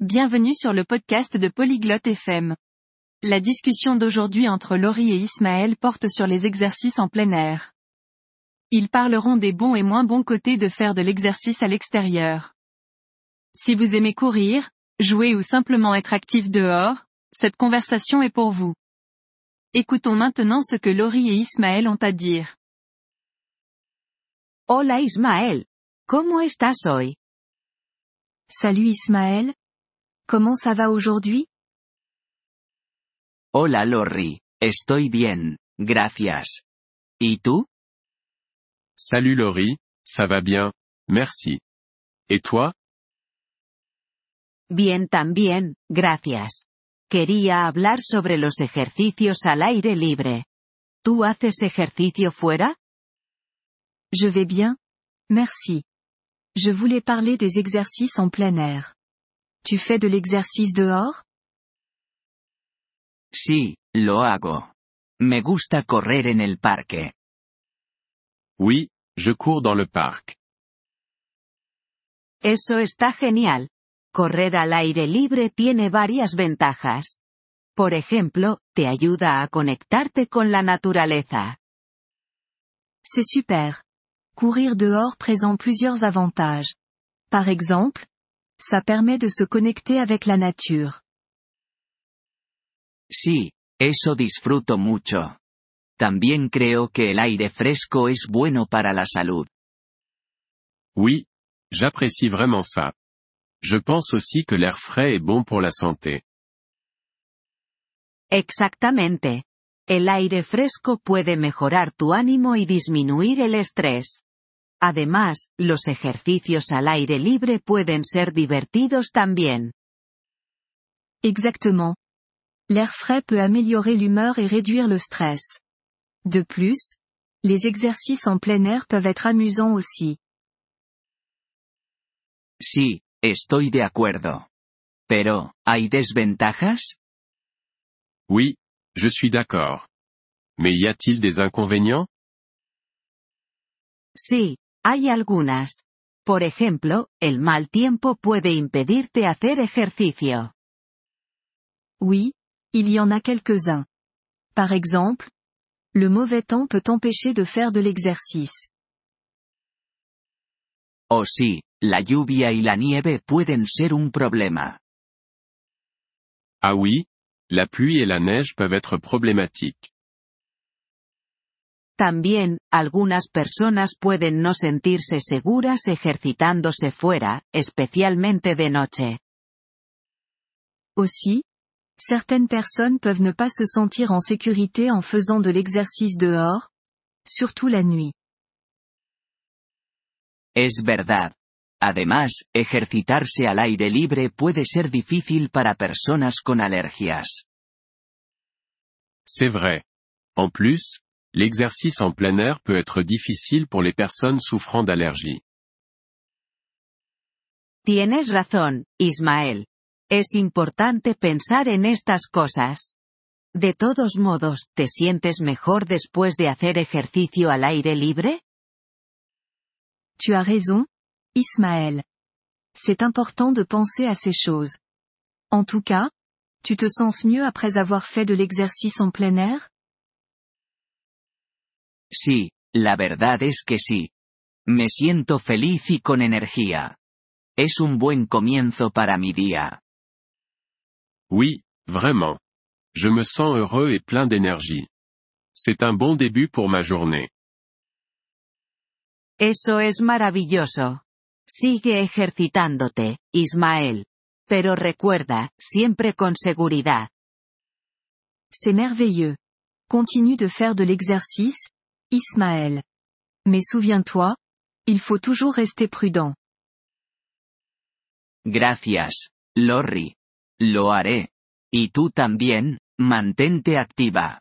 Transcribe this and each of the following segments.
Bienvenue sur le podcast de Polyglotte FM. La discussion d'aujourd'hui entre Laurie et Ismaël porte sur les exercices en plein air. Ils parleront des bons et moins bons côtés de faire de l'exercice à l'extérieur. Si vous aimez courir, jouer ou simplement être actif dehors, cette conversation est pour vous. Écoutons maintenant ce que Laurie et Ismaël ont à dire. Hola Ismael. ¿Cómo estás hoy? Salut Ismaël. Comment ça va aujourd'hui? Hola Lorry, estoy bien, gracias. ¿Y tú? Salut Laurie, ça va bien, merci. Et toi? Bien también, gracias. Quería hablar sobre los ejercicios al aire libre. ¿Tú haces ejercicio fuera? Je vais bien. Merci. Je voulais parler des exercices en plein air. Tu fais de l'exercice dehors? Sí, lo hago. Me gusta correr en el parque. Oui, je cours dans le parc. Eso está genial. Correr al aire libre tiene varias ventajas. Por ejemplo, te ayuda a conectarte con la naturaleza. C'est super. Courir dehors présente plusieurs avantages. Par exemple, ça permet de se connecter avec la nature. Sí, eso disfruto mucho. También creo que el aire fresco es bueno para la salud. Oui, j'apprécie vraiment ça. Je pense aussi que l'air frais est bon pour la santé. Exactamente. El aire fresco puede mejorar tu ánimo y disminuir el estrés. Además, los ejercicios al aire libre pueden ser divertidos también. Exactement. L'air frais peut améliorer l'humeur et réduire le stress. De plus, les exercices en plein air peuvent être amusants aussi. Sí, estoy de acuerdo. Pero, ¿hay desventajas? Oui, je suis d'accord. Mais y a-t-il des inconvénients? Sí, hay algunas. Por ejemplo, el mal tiempo puede impedirte hacer ejercicio. Oui, il y en a quelques-uns. Par exemple, le mauvais temps peut t'empêcher de faire de l'exercice. O sí, la lluvia y la nieve pueden ser un problema. Ah oui, la pluie et la neige peuvent être problématiques. También, algunas personas pueden no sentirse seguras ejercitándose fuera, especialmente de noche. Aussi, certaines personnes peuvent ne pas se sentir en sécurité en faisant de l'exercice dehors, surtout la nuit. Es verdad. Además, ejercitarse al aire libre puede ser difícil para personas con alergias. C'est vrai. En plus, l'exercice en plein air peut être difficile pour les personnes souffrant d'allergies. Tienes razón, Ismael. Es importante pensar en estas cosas. De todos modos, ¿te sientes mejor después de hacer ejercicio al aire libre? Tu as raison, Ismaël. C'est important de penser à ces choses. En tout cas, tu te sens mieux après avoir fait de l'exercice en plein air? Sí, la verdad es que sí. Me siento feliz y con energía. Es un buen comienzo para mi día. Oui, vraiment. Je me sens heureux et plein d'énergie. C'est un bon début pour ma journée. Eso es maravilloso. Sigue ejercitándote, Ismael. Pero recuerda, siempre con seguridad. C'est merveilleux. Continue de faire de l'exercice, Ismaël. Mais souviens-toi, il faut toujours rester prudent. Gracias, Lorry. Lo haré. Y tú también, mantente activa.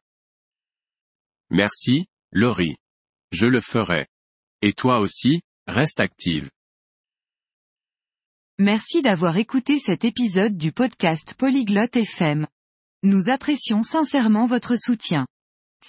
Merci, Laurie. Je le ferai. Et toi aussi, reste active. Merci d'avoir écouté cet épisode du podcast Polyglotte FM. Nous apprécions sincèrement votre soutien.